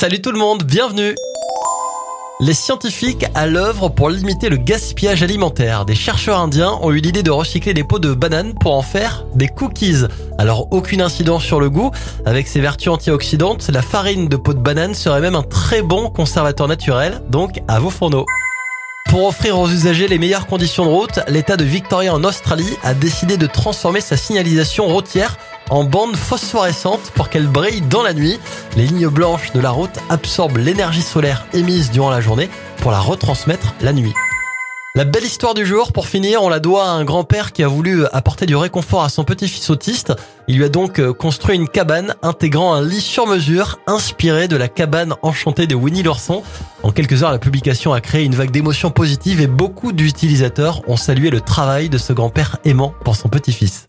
Salut tout le monde, bienvenue les scientifiques à l'œuvre pour limiter le gaspillage alimentaire. Des chercheurs indiens ont eu l'idée de recycler des pots de bananes pour en faire des cookies. Alors aucune incidence sur le goût. Avec ses vertus antioxydantes, la farine de pot de banane serait même un très bon conservateur naturel. Donc à vos fourneaux. Pour offrir aux usagers les meilleures conditions de route, l'État de Victoria en Australie a décidé de transformer sa signalisation routière en bande phosphorescente pour qu'elle brille dans la nuit. Les lignes blanches de la route absorbent l'énergie solaire émise durant la journée pour la retransmettre la nuit. La belle histoire du jour, pour finir, on la doit à un grand-père qui a voulu apporter du réconfort à son petit-fils autiste. Il lui a donc euh, construit une cabane intégrant un lit sur mesure inspiré de la cabane enchantée de Winnie l'ourson. En quelques heures, la publication a créé une vague d'émotions positives et beaucoup d'utilisateurs ont salué le travail de ce grand-père aimant pour son petit-fils.